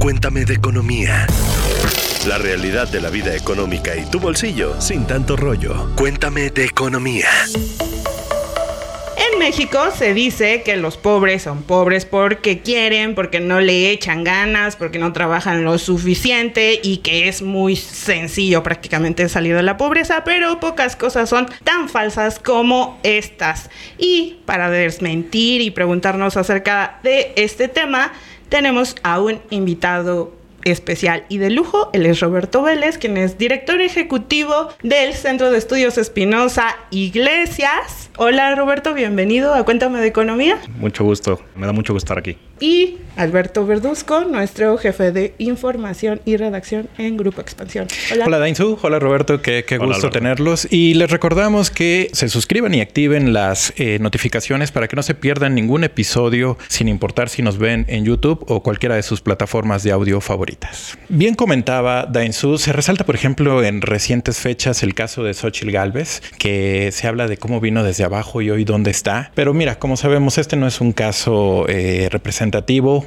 Cuéntame de economía. La realidad de la vida económica y tu bolsillo sin tanto rollo. Cuéntame de economía. En México se dice que los pobres son pobres porque quieren, porque no le echan ganas, porque no trabajan lo suficiente y que es muy sencillo prácticamente salir de la pobreza, pero pocas cosas son tan falsas como estas. Y para desmentir y preguntarnos acerca de este tema, tenemos a un invitado especial y de lujo. Él es Roberto Vélez, quien es director ejecutivo del Centro de Estudios Espinosa Iglesias. Hola Roberto, bienvenido a Cuéntame de Economía. Mucho gusto, me da mucho gusto estar aquí. Y Alberto Verduzco, nuestro jefe de información y redacción en Grupo Expansión. Hola, Hola Dainzu, hola Roberto, qué, gusto tenerlos. Y les recordamos que se suscriban y activen las eh, notificaciones para que no se pierdan ningún episodio, sin importar si nos ven en YouTube o cualquiera de sus plataformas de audio favoritas. Bien comentaba Dainzu, se resalta, por ejemplo, en recientes fechas el caso de Xochitl Galvez, que se habla de cómo vino desde abajo y hoy dónde está. Pero mira, como sabemos, este no es un caso eh, representativo,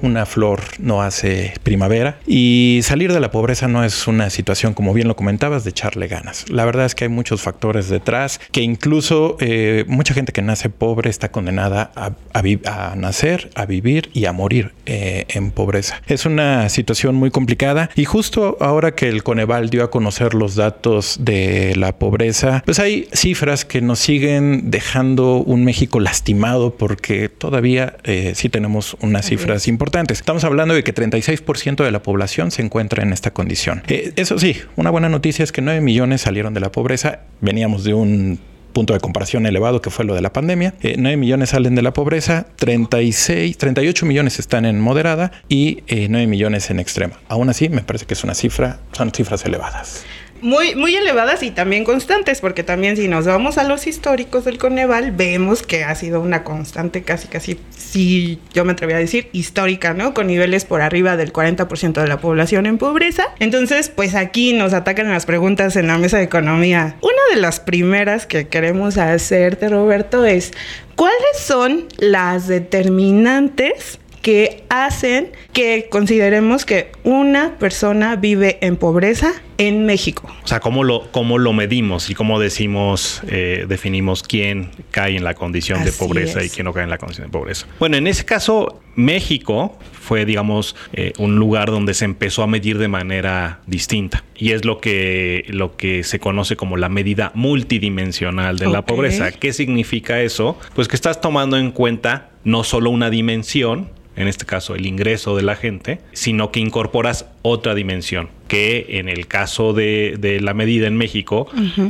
una flor no hace primavera y salir de la pobreza no es una situación, como bien lo comentabas, de echarle ganas. La verdad es que hay muchos factores detrás, que incluso eh, mucha gente que nace pobre está condenada a, a, nacer, a vivir y a morir eh, en pobreza. Es una situación muy complicada y justo ahora que el Coneval dio a conocer los datos de la pobreza, pues hay cifras que nos siguen dejando un México lastimado porque todavía eh, sí tenemos unas cifras importantes. Estamos hablando de que 36% de la población se encuentra en esta condición. Eh, eso sí, una buena noticia es que 9 millones salieron de la pobreza. Veníamos de un punto de comparación elevado que fue lo de la pandemia. 9 eh, millones salen de la pobreza, 36, 38 millones están en moderada y 9 millones en extrema. Aún así, me parece que es una cifra, son cifras elevadas muy, muy elevadas y también constantes, porque también si nos vamos a los históricos del Coneval, vemos que ha sido una constante casi, casi, si yo me atrevería a decir, histórica, ¿no? Con niveles por arriba del 40% de la población en pobreza. Entonces, pues aquí nos atacan las preguntas en la mesa de economía. Una de las primeras que queremos hacerte, Roberto, es, ¿cuáles son las determinantes que hacen que consideremos que una persona vive en pobreza en México. O sea, ¿cómo lo, cómo lo medimos y cómo decimos, eh, definimos quién cae en la condición de pobreza y quién no cae en la condición de pobreza? Bueno, en ese caso, México fue, digamos, eh, un lugar donde se empezó a medir de manera distinta. Y es lo que, lo que se conoce como la medida multidimensional de la pobreza. ¿Qué significa eso? Pues que estás tomando en cuenta no solo una dimensión, en este caso el ingreso de la gente, sino que incorporas otra dimensión, que en el caso de, la medida en México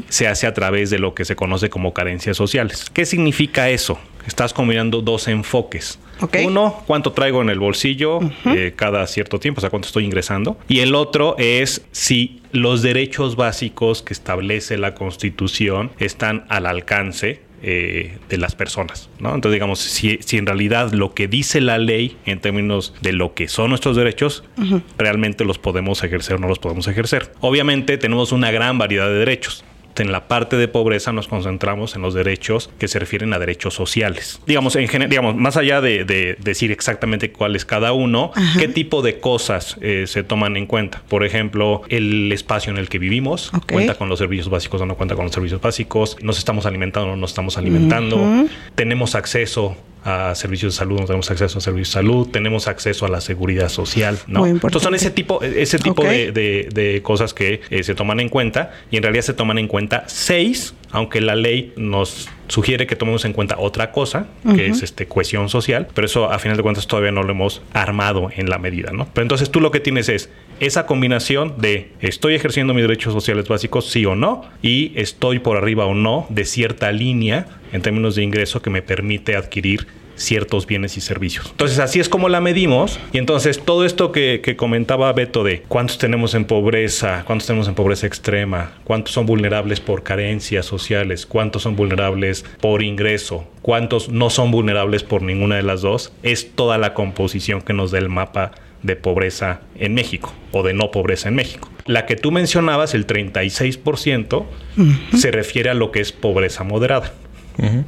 se hace a través de lo que se conoce como carencias sociales. ¿Qué significa eso? Estás combinando dos enfoques. Uno, cuánto traigo en el bolsillo eh, cada cierto tiempo, o sea, cuánto estoy ingresando. Y el otro es si los derechos básicos que establece la Constitución están al alcance eh, de las personas. ¿no? Entonces, digamos, si, en realidad lo que dice la ley en términos de lo que son nuestros derechos, realmente los podemos ejercer o no los podemos ejercer. Obviamente tenemos una gran variedad de derechos en la parte de pobreza nos concentramos en los derechos que se refieren a derechos sociales. Digamos, en digamos más allá de, decir exactamente cuál es cada uno, qué tipo de cosas eh, se toman en cuenta. Por ejemplo, el espacio en el que vivimos, cuenta con los servicios básicos o no cuenta con los servicios básicos, nos estamos alimentando o no nos estamos alimentando, tenemos acceso a servicios de salud, no tenemos acceso a servicios de salud, tenemos acceso a la seguridad social, ¿no? Entonces son ese tipo, ese tipo de, cosas que eh, se toman en cuenta y en realidad se toman en cuenta seis, aunque la ley nos sugiere que tomemos en cuenta otra cosa, que es este cohesión social, pero eso a final de cuentas todavía no lo hemos armado en la medida, ¿no? Pero entonces tú lo que tienes es esa combinación de estoy ejerciendo mis derechos sociales básicos, sí o no, y estoy por arriba o no de cierta línea en términos de ingreso que me permite adquirir ciertos bienes y servicios. Entonces así es como la medimos y entonces todo esto que, comentaba Beto de cuántos tenemos en pobreza, cuántos tenemos en pobreza extrema, cuántos son vulnerables por carencias sociales, cuántos son vulnerables por ingreso, cuántos no son vulnerables por ninguna de las dos, es toda la composición que nos da el mapa de pobreza en México o de no pobreza en México. La que tú mencionabas, el 36%, se refiere a lo que es pobreza moderada,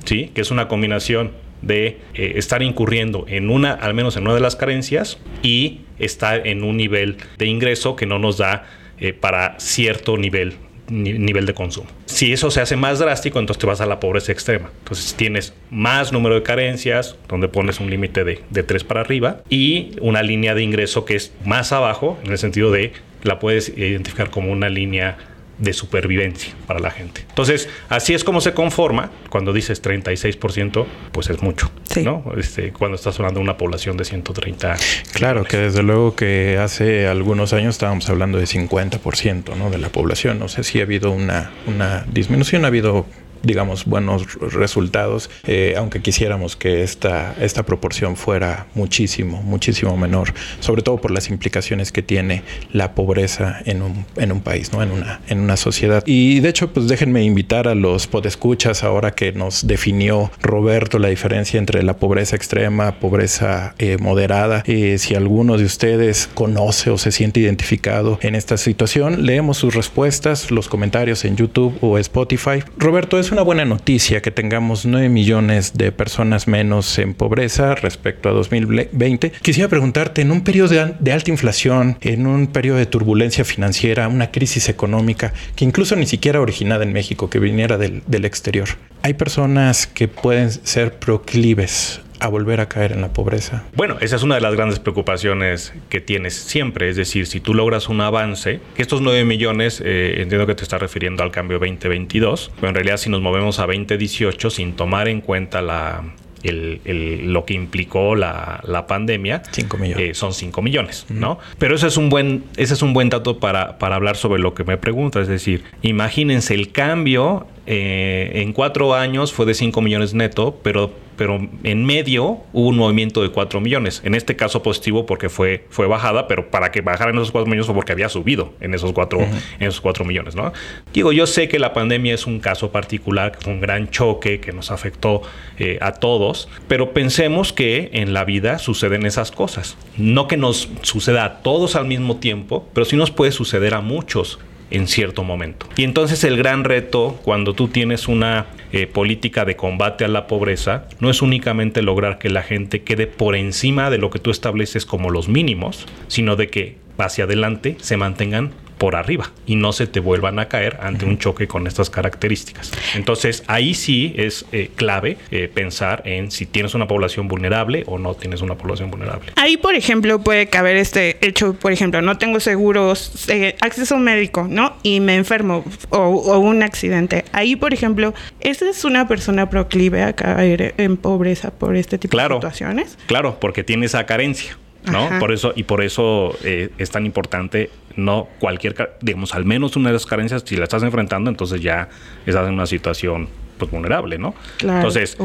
¿sí? que es una combinación de eh, estar incurriendo en una, al menos en una de las carencias y está en un nivel de ingreso que no nos da eh, para cierto nivel nivel de consumo. Si eso se hace más drástico, entonces te vas a la pobreza extrema. Entonces tienes más número de carencias, donde pones un límite de, de 3 para arriba, y una línea de ingreso que es más abajo, en el sentido de la puedes identificar como una línea de supervivencia para la gente. Entonces, así es como se conforma. Cuando dices 36%, pues es mucho, ¿no? Este, cuando estás hablando de una población de 130. Claro, que desde luego que hace algunos años estábamos hablando de 50%, ¿no? De la población. No sé si ha habido una, una disminución, ha habido digamos, buenos resultados, eh, aunque quisiéramos que esta, esta proporción fuera muchísimo, muchísimo menor, sobre todo por las implicaciones que tiene la pobreza en un, en un país, ¿no? en, una, en una sociedad. Y de hecho, pues déjenme invitar a los podescuchas ahora que nos definió Roberto la diferencia entre la pobreza extrema, pobreza eh, moderada. Eh, si alguno de ustedes conoce o se siente identificado en esta situación, leemos sus respuestas, los comentarios en YouTube o Spotify. Roberto, es una buena noticia que tengamos 9 millones de personas menos en pobreza respecto a 2020. Quisiera preguntarte, en un periodo de, alta inflación, en un periodo de turbulencia financiera, una crisis económica que incluso ni siquiera originada en México, que viniera del exterior, hay personas que pueden ser proclives a volver a caer en la pobreza? Bueno, esa es una de las grandes preocupaciones que tienes siempre. Es decir, si tú logras un avance, que estos 9 millones, eh, entiendo que te está refiriendo al cambio 2022, pero en realidad si nos movemos a 2018 sin tomar en cuenta la, el, lo que implicó la, la pandemia, millones. Eh, son 5 millones, ¿no? Pero ese es un buen, ese es un buen dato para, para hablar sobre lo que me pregunta. Es decir, imagínense el cambio eh, en cuatro años fue de 5 millones neto, pero pero en medio hubo un movimiento de 4 millones. En este caso positivo porque fue, fue bajada, pero para que bajara en esos 4 millones fue porque había subido en esos 4, en esos 4 millones. ¿no? Digo, yo sé que la pandemia es un caso particular, que fue un gran choque que nos afectó eh, a todos, pero pensemos que en la vida suceden esas cosas. No que nos suceda a todos al mismo tiempo, pero sí nos puede suceder a muchos en cierto momento. Y entonces el gran reto cuando tú tienes una eh, política de combate a la pobreza no es únicamente lograr que la gente quede por encima de lo que tú estableces como los mínimos, sino de que hacia adelante se mantengan por arriba y no se te vuelvan a caer ante un choque con estas características. Entonces ahí sí es eh, clave eh, pensar en si tienes una población vulnerable o no tienes una población vulnerable. Ahí, por ejemplo, puede caber este hecho, por ejemplo, no tengo seguros, eh, acceso médico, ¿no? Y me enfermo o, un accidente. Ahí, por ejemplo, ¿esa es una persona proclive a caer en pobreza por este tipo de situaciones? Claro, porque tiene esa carencia. ¿No? Por eso, y por eso eh, es tan importante, no cualquier, digamos, al menos una de las carencias, si la estás enfrentando, entonces ya estás en una situación pues vulnerable, ¿no? Entonces,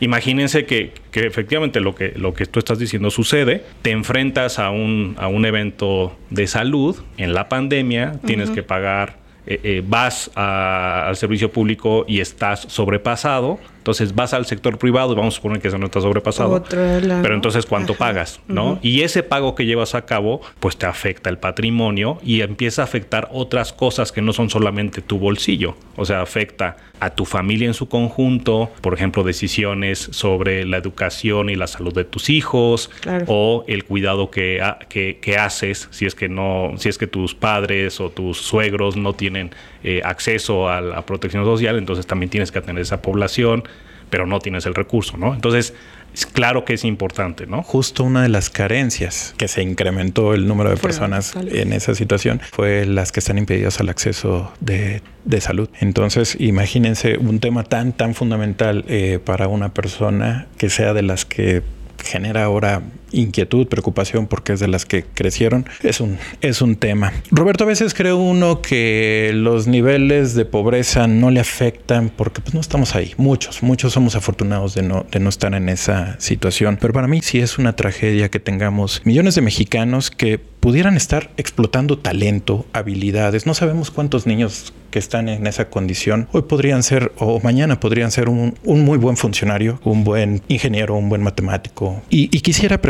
imagínense que, que, efectivamente lo que, lo que tú estás diciendo sucede, te enfrentas a un, a un evento de salud en la pandemia, tienes que pagar eh, eh, vas al servicio público y estás sobrepasado, entonces vas al sector privado, vamos a suponer que eso no está sobrepasado, pero entonces ¿cuánto pagas? ¿no? Y ese pago que llevas a cabo, pues te afecta el patrimonio y empieza a afectar otras cosas que no son solamente tu bolsillo, o sea, afecta a tu familia en su conjunto, por ejemplo, decisiones sobre la educación y la salud de tus hijos o el cuidado que, que, haces si es que no, si es que tus padres o tus suegros no tienen eh, acceso a la protección social, entonces también tienes que atender esa población pero no tienes el recurso, ¿no? Entonces, es claro que es importante, ¿no? Justo una de las carencias que se incrementó el número de personas en esa situación fue las que están impedidas al acceso de, salud. Entonces, imagínense un tema tan, tan fundamental eh, para una persona que sea de las que genera ahora inquietud, preocupación, porque es de las que crecieron, es un, es un tema. Roberto, a veces cree uno que los niveles de pobreza no le afectan porque pues, no estamos ahí. Muchos, muchos somos afortunados de no, de no estar en esa situación. Pero para mí sí es una tragedia que tengamos millones de mexicanos que pudieran estar explotando talento, habilidades. No sabemos cuántos niños que están en esa condición hoy podrían ser o mañana podrían ser un, muy buen funcionario, un buen ingeniero, un buen matemático. Y, y quisiera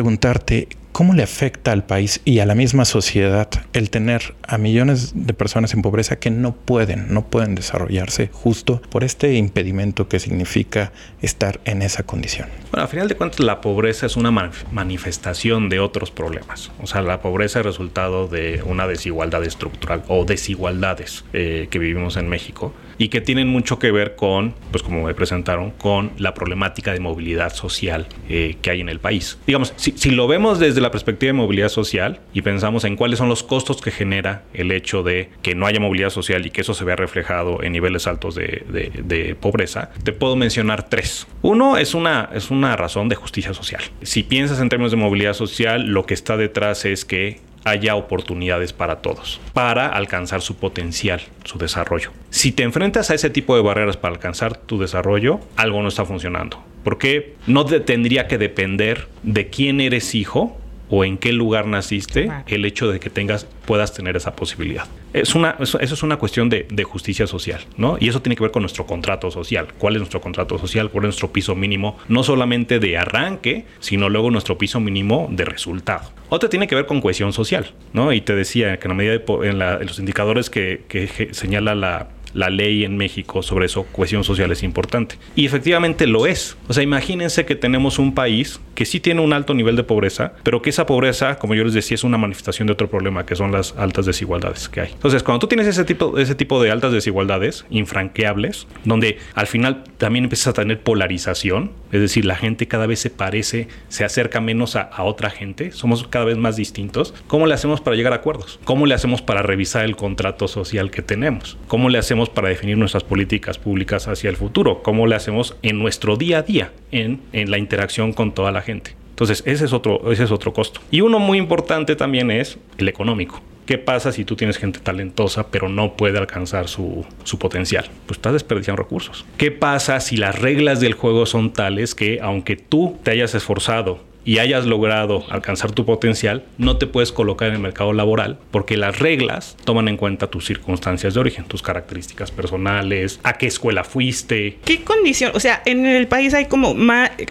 ¿cómo le afecta al país y a la misma sociedad el tener a millones de personas en pobreza que no pueden, no pueden desarrollarse justo por este impedimento que significa estar en esa condición? Bueno, a final de cuentas la pobreza es una manifestación de otros problemas. O sea, la pobreza es resultado de una desigualdad estructural o desigualdades eh, que vivimos en México y que tienen mucho que ver con, pues como me presentaron, con la problemática de movilidad social eh, que hay en el país. Digamos, si, lo vemos desde la perspectiva de movilidad social y pensamos en cuáles son los costos que genera el hecho de que no haya movilidad social y que eso se vea reflejado en niveles altos de, de pobreza, te puedo mencionar tres. Uno es una, es una razón de justicia social. Si piensas en términos de movilidad social, lo que está detrás es que haya oportunidades para todos, para alcanzar su potencial, su desarrollo. Si te enfrentas a ese tipo de barreras para alcanzar tu desarrollo, algo no está funcionando. Porque no tendría que depender de quién eres hijo o en qué lugar naciste el hecho de que tengas puedas tener esa posibilidad. Es una, eso, es una cuestión de, justicia social, ¿no? Y eso tiene que ver con nuestro contrato social. ¿Cuál es nuestro contrato social? ¿Cuál es nuestro piso mínimo? No solamente de arranque, sino luego nuestro piso mínimo de resultado. Otra tiene que ver con cohesión social, ¿no? Y te decía que en la medida de, en, los indicadores que, que señala la, la ley en México sobre eso, cohesión social es importante. Y efectivamente lo es. O sea, imagínense que tenemos un país que sí tiene un alto nivel de pobreza, pero que esa pobreza, como yo les decía, es una manifestación de otro problema, que son las altas desigualdades que hay. Entonces, cuando tú tienes ese tipo, ese tipo de altas desigualdades, infranqueables, donde al final también empiezas a tener polarización, es decir, la gente cada vez se parece, se acerca menos a, a otra gente, somos cada vez más distintos, ¿cómo le hacemos para llegar a acuerdos? ¿Cómo le hacemos para revisar el contrato social que tenemos? ¿Cómo le hacemos para definir nuestras políticas públicas hacia el futuro, cómo le hacemos en nuestro día a día, en, en la interacción con toda la gente. Entonces, ese es, otro, ese es otro costo. Y uno muy importante también es el económico. ¿Qué pasa si tú tienes gente talentosa pero no puede alcanzar su, su, potencial? Pues estás desperdiciando recursos. ¿Qué pasa si las reglas del juego son tales que aunque tú te hayas esforzado y hayas logrado alcanzar tu potencial, no te puedes colocar en el mercado laboral porque las reglas toman en cuenta tus circunstancias de origen, tus características personales, a qué escuela fuiste. ¿Qué condición? O sea, en el país hay como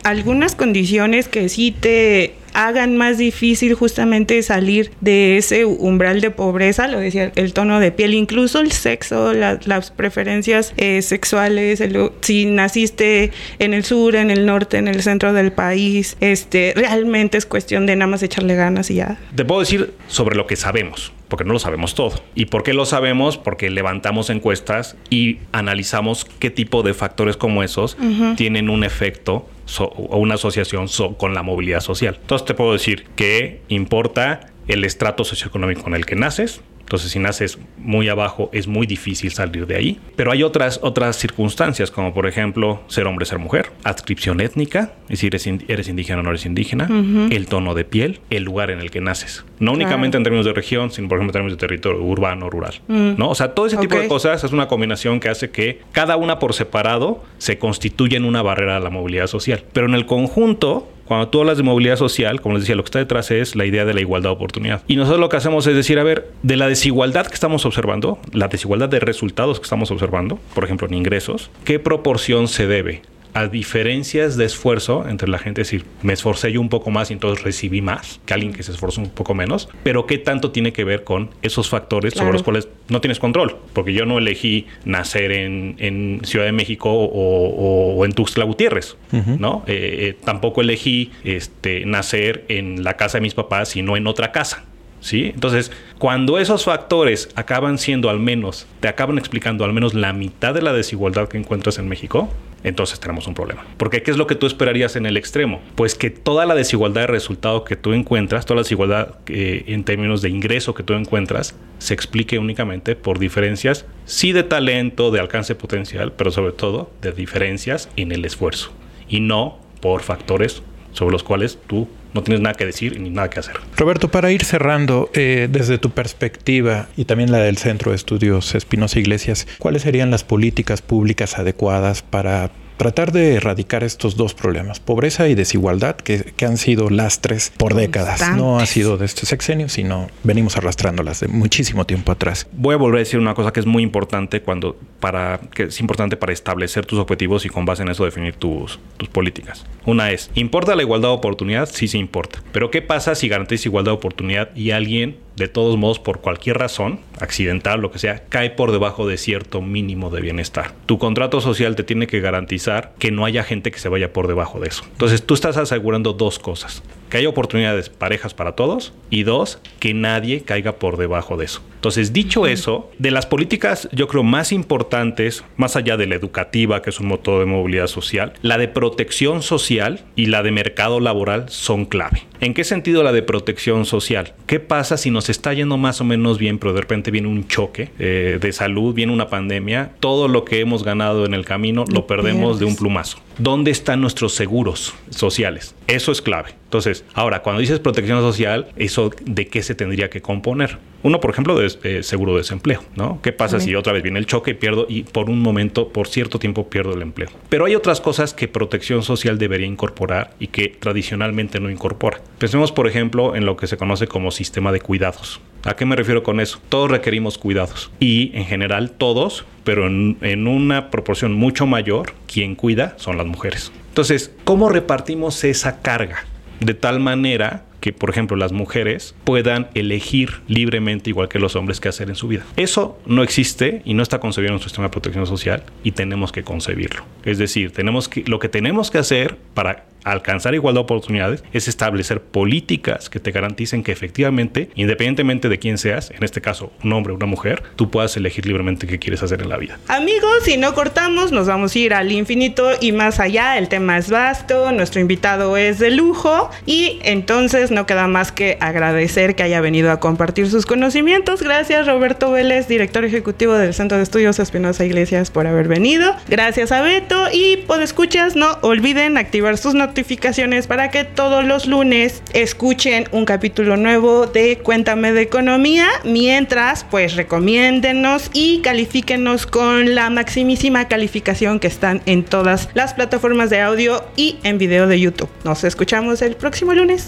algunas condiciones que sí te hagan más difícil justamente salir de ese umbral de pobreza, lo decía, el tono de piel, incluso el sexo, las preferencias eh, sexuales, si naciste en el sur, en el norte, en el centro del país, este, realmente es cuestión de nada más echarle ganas y ya. Te puedo decir sobre lo que sabemos porque no lo sabemos todo. ¿Y por qué lo sabemos? Porque levantamos encuestas y analizamos qué tipo de factores como esos tienen un efecto o una asociación con la movilidad social. Entonces te puedo decir que importa el estrato socioeconómico en el que naces, entonces, si naces muy abajo, es muy difícil salir de ahí. Pero hay otras, otras circunstancias, como por ejemplo ser hombre, ser mujer, adscripción étnica, es decir, eres, indígena o no eres indígena, el tono de piel, el lugar en el que naces. No únicamente en términos de región, sino por ejemplo en términos de territorio urbano, rural. Mm. ¿no? O sea, todo ese tipo de cosas es una combinación que hace que cada una por separado se constituya en una barrera a la movilidad social. Pero en el conjunto, cuando tú hablas de movilidad social, como les decía, lo que está detrás es la idea de la igualdad de oportunidad. Y nosotros lo que hacemos es decir, a ver, de la desigualdad que estamos observando, la desigualdad de resultados que estamos observando, por ejemplo, en ingresos, ¿qué proporción se debe a diferencias de esfuerzo entre la gente, es decir, me esforcé yo un poco más y entonces recibí más que alguien que se esforzó un poco menos, pero qué tanto tiene que ver con esos factores sobre los cuales no tienes control, porque yo no elegí nacer en, Ciudad de México o, en Tuxtla Gutiérrez, ¿no? Eh, eh, tampoco elegí este, nacer en la casa de mis papás, sino en otra casa. ¿Sí? Entonces, cuando esos factores acaban siendo al menos, te acaban explicando al menos la mitad de la desigualdad que encuentras en México, entonces tenemos un problema. Porque ¿qué es lo que tú esperarías en el extremo? Pues que toda la desigualdad de resultado que tú encuentras, toda la desigualdad eh, en términos de ingreso que tú encuentras, se explique únicamente por diferencias, sí de talento, de alcance potencial, pero sobre todo de diferencias en el esfuerzo y no por factores sobre los cuales tú no tienes nada que decir ni nada que hacer. Roberto, para ir cerrando, eh, desde tu perspectiva y también la del Centro de Estudios Espinosa Iglesias, ¿cuáles serían las políticas públicas adecuadas para tratar de erradicar estos dos problemas, pobreza y desigualdad, que, han sido lastres por décadas. No ha sido de este sexenio, sino venimos arrastrándolas de muchísimo tiempo atrás. Voy a volver a decir una cosa que es muy importante cuando para que es importante para establecer tus objetivos y con base en eso definir tus, tus políticas. Una es, ¿importa la igualdad de oportunidad? Sí, sí importa. Pero ¿qué pasa si garantizas igualdad de oportunidad y alguien de todos modos, por cualquier razón, accidental, lo que sea, cae por debajo de cierto mínimo de bienestar. Tu contrato social te tiene que garantizar que no haya gente que se vaya por debajo de eso. Entonces tú estás asegurando dos cosas. Que haya oportunidades parejas para todos y dos, que nadie caiga por debajo de eso. Entonces, dicho eso, de las políticas yo creo más importantes, más allá de la educativa, que es un motor de movilidad social, la de protección social y la de mercado laboral son clave. ¿En qué sentido la de protección social? ¿Qué pasa si nos está yendo más o menos bien, pero de repente viene un choque eh, de salud, viene una pandemia? Todo lo que hemos ganado en el camino lo perdemos de un plumazo. ¿Dónde están nuestros seguros sociales? Eso es clave. Entonces, ahora, cuando dices protección social, ¿eso de qué se tendría que componer? Uno, por ejemplo, de seguro de desempleo, ¿no? ¿Qué pasa si otra vez viene el choque y pierdo y por un momento, por cierto tiempo, pierdo el empleo? Pero hay otras cosas que protección social debería incorporar y que tradicionalmente no incorpora. Pensemos, por ejemplo, en lo que se conoce como sistema de cuidados. ¿A qué me refiero con eso? Todos requerimos cuidados y en general todos, pero en, en una proporción mucho mayor, quien cuida son las mujeres. Entonces, ¿cómo repartimos esa carga? De tal manera que, por ejemplo, las mujeres puedan elegir libremente, igual que los hombres, qué hacer en su vida. Eso no existe y no está concebido en nuestro sistema de protección social y tenemos que concebirlo. Es decir, tenemos que, lo que tenemos que hacer para alcanzar igualdad de oportunidades es establecer políticas que te garanticen que efectivamente, independientemente de quién seas, en este caso un hombre o una mujer, tú puedas elegir libremente qué quieres hacer en la vida. Amigos, si no cortamos, nos vamos a ir al infinito y más allá. El tema es vasto, nuestro invitado es de lujo y entonces no queda más que agradecer que haya venido a compartir sus conocimientos. Gracias Roberto Vélez, director ejecutivo del Centro de Estudios Espinosa Iglesias por haber venido. Gracias a Beto y por escuchas, no olviden activar sus notificaciones para que todos los lunes escuchen un capítulo nuevo de Cuéntame de Economía. Mientras, pues recomiéndenos y califíquenos con la maximísima calificación que están en todas las plataformas de audio y en video de YouTube. Nos escuchamos el próximo lunes.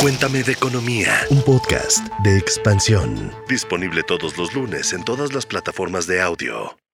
Cuéntame de Economía, un podcast de expansión. Disponible todos los lunes en todas las plataformas de audio.